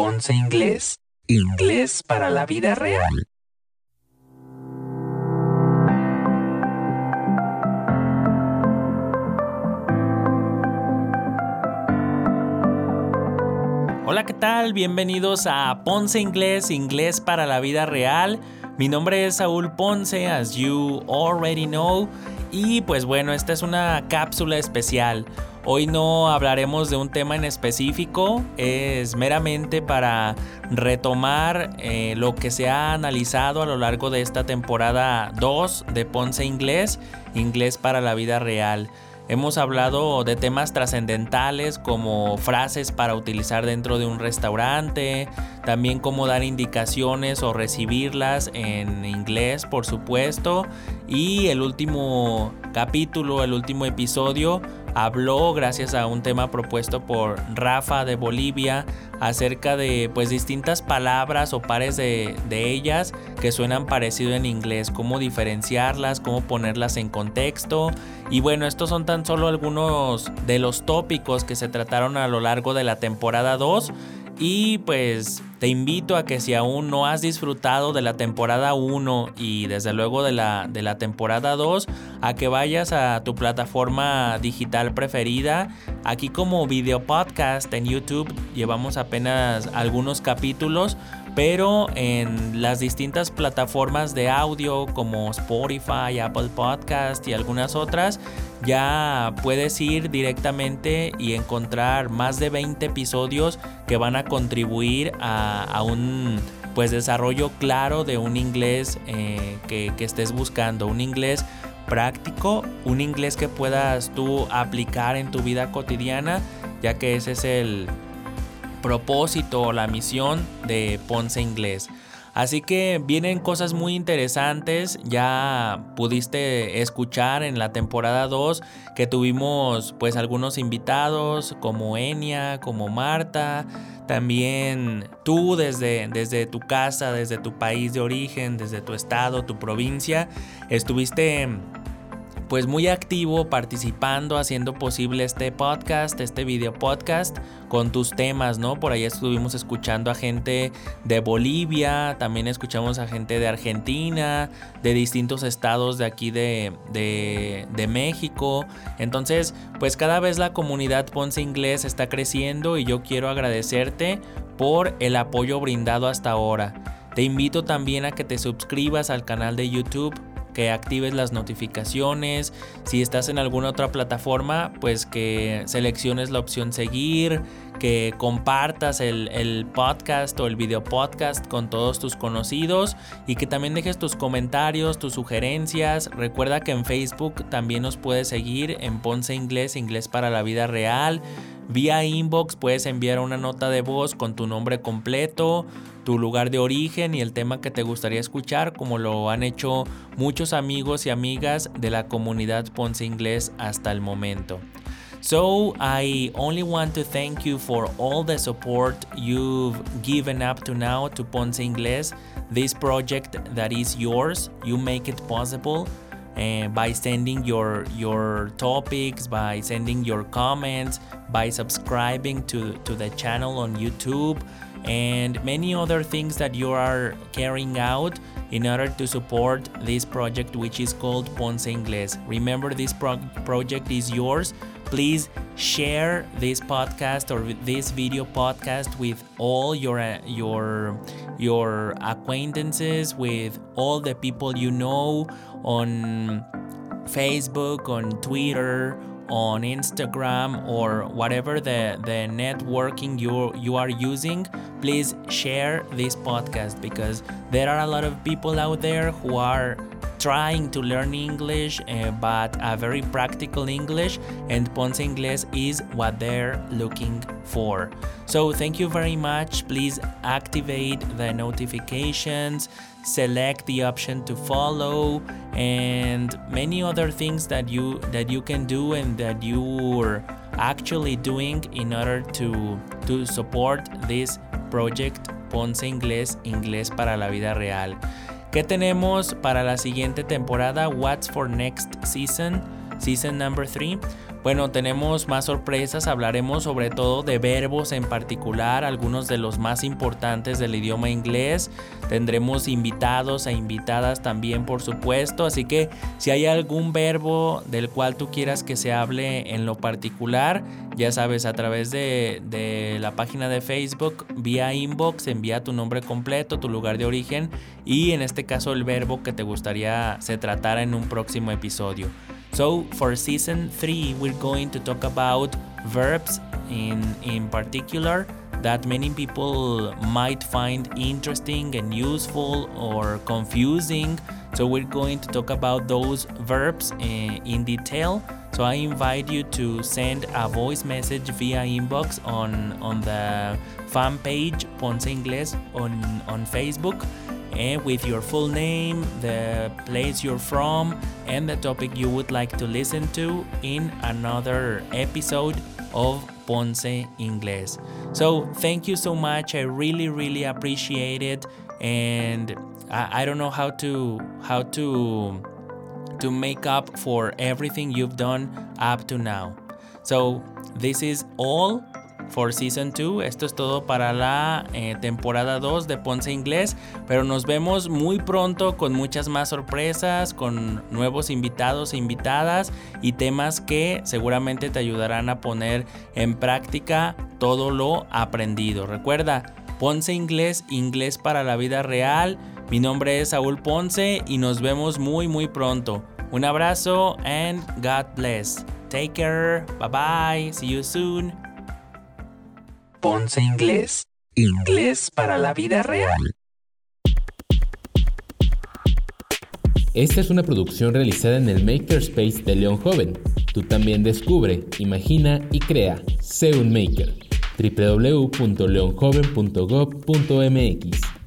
Ponce Inglés, inglés para la vida real. Hola, ¿qué tal? Bienvenidos a Ponce Inglés, inglés para la vida real. Mi nombre es Saúl Ponce, as you already know. Y pues bueno, esta es una cápsula especial. Hoy no hablaremos de un tema en específico, es meramente para retomar eh, lo que se ha analizado a lo largo de esta temporada 2 de Ponce Inglés, Inglés para la vida real. Hemos hablado de temas trascendentales como frases para utilizar dentro de un restaurante, también cómo dar indicaciones o recibirlas en inglés, por supuesto. Y el último capítulo, el último episodio, habló gracias a un tema propuesto por Rafa de Bolivia acerca de pues distintas palabras o pares de, de, ellas que suenan parecido en inglés, cómo diferenciarlas, cómo ponerlas en contexto. Y bueno, estos son tan solo algunos de los tópicos que se trataron a lo largo de la temporada 2 y pues te invito a que si aún no has disfrutado de la temporada 1 y desde luego de la, de la temporada 2, a que vayas a tu plataforma digital preferida. Aquí como video podcast en YouTube llevamos apenas algunos capítulos, pero en las distintas plataformas de audio como Spotify, Apple Podcast y algunas otras, ya puedes ir directamente y encontrar más de 20 episodios que van a contribuir a, un pues desarrollo claro de un inglés eh, que, que estés buscando, un inglés práctico, un inglés que puedas tú aplicar en tu vida cotidiana, ya que ese es el propósito o la misión de Ponce Inglés. Así que vienen cosas muy interesantes. Ya pudiste escuchar en la temporada 2 que tuvimos pues algunos invitados como Enia, como Marta. También tú desde, desde tu casa, desde tu país de origen, desde tu estado, tu provincia, estuviste pues muy activo participando, haciendo posible este podcast, este video podcast con tus temas, ¿no? Por ahí estuvimos escuchando a gente de Bolivia, también escuchamos a gente de Argentina, de distintos estados de aquí de, de, México. Entonces, pues cada vez la comunidad Ponce Inglés está creciendo y yo quiero agradecerte por el apoyo brindado hasta ahora. Te invito también a que te suscribas al canal de YouTube que actives las notificaciones. Si estás en alguna otra plataforma, pues que selecciones la opción seguir, que compartas el, podcast o el video podcast con todos tus conocidos y que también dejes tus comentarios, tus sugerencias. Recuerda que en Facebook también nos puedes seguir en Ponce Inglés, Inglés para la Vida Real. Vía inbox puedes enviar una nota de voz con tu nombre completo, tu lugar de origen y el tema que te gustaría escuchar, como lo han hecho muchos amigos y amigas de la comunidad Ponce Inglés hasta el momento. So, I only want to thank you for all the support you've given up to now to Ponce Inglés, this project that is yours. You make it possible. Uh, by sending your your topics by sending your comments by subscribing to to the channel on youtube and many other things that you are carrying out in order to support this project which is called Ponce Inglés. Remember this pro- project is yours. Please share this podcast or this video podcast with all your uh, your your acquaintances with all the people you know on Facebook, on Twitter, on Instagram or whatever the, the networking you you are using, please share this podcast because there are a lot of people out there who are trying to learn English uh, but a very practical English and Ponce Inglés is what they're looking for. So thank you very much. Please activate the notifications, select the option to follow and many other things that you that you can do and that you're actually doing in order to to support this project Ponce Inglés, Inglés para la vida real. ¿Qué tenemos para la siguiente temporada? What's for next season? Season number 3. bueno, tenemos más sorpresas, hablaremos sobre todo de verbos en particular, algunos de los más importantes del idioma inglés. Tendremos invitados e invitadas también, por supuesto, así que si hay algún verbo del cual tú quieras que se hable en lo particular, ya sabes, a través de, de la página de Facebook, vía inbox, envía tu nombre completo, tu lugar de origen y en este caso el verbo que te gustaría se tratara en un próximo episodio. So for season 3 we're going to talk about verbs in in particular that many people might find interesting and useful or confusing. So we're going to talk about those verbs in, eh, in detail. So I invite you to send a voice message via inbox on on the fan page Ponce Ingles on on Facebook and with your full name, the place you're from, and the topic you would like to listen to in another episode of Ponce Ingles. So, thank you so much. I really, really appreciate it. And I, I don't know how to how to to make up for everything you've done up to now. So, this is all for Season 2. Esto es todo para la eh, temporada 2 de Ponce Inglés, pero nos vemos muy pronto con muchas más sorpresas, con nuevos invitados e invitadas y temas que seguramente te ayudarán a poner en práctica todo lo aprendido. Recuerda, Ponce Inglés, inglés para la vida real. Mi nombre es Saúl Ponce y nos vemos muy muy pronto. Un abrazo and God bless. Take care. Bye bye. See you soon. Ponce Inglés. Inglés para la vida real. Esta es una producción realizada en el Makerspace de León Joven. Tú también descubre, imagina y crea. Sé un maker. www.leonjoven.gov.mx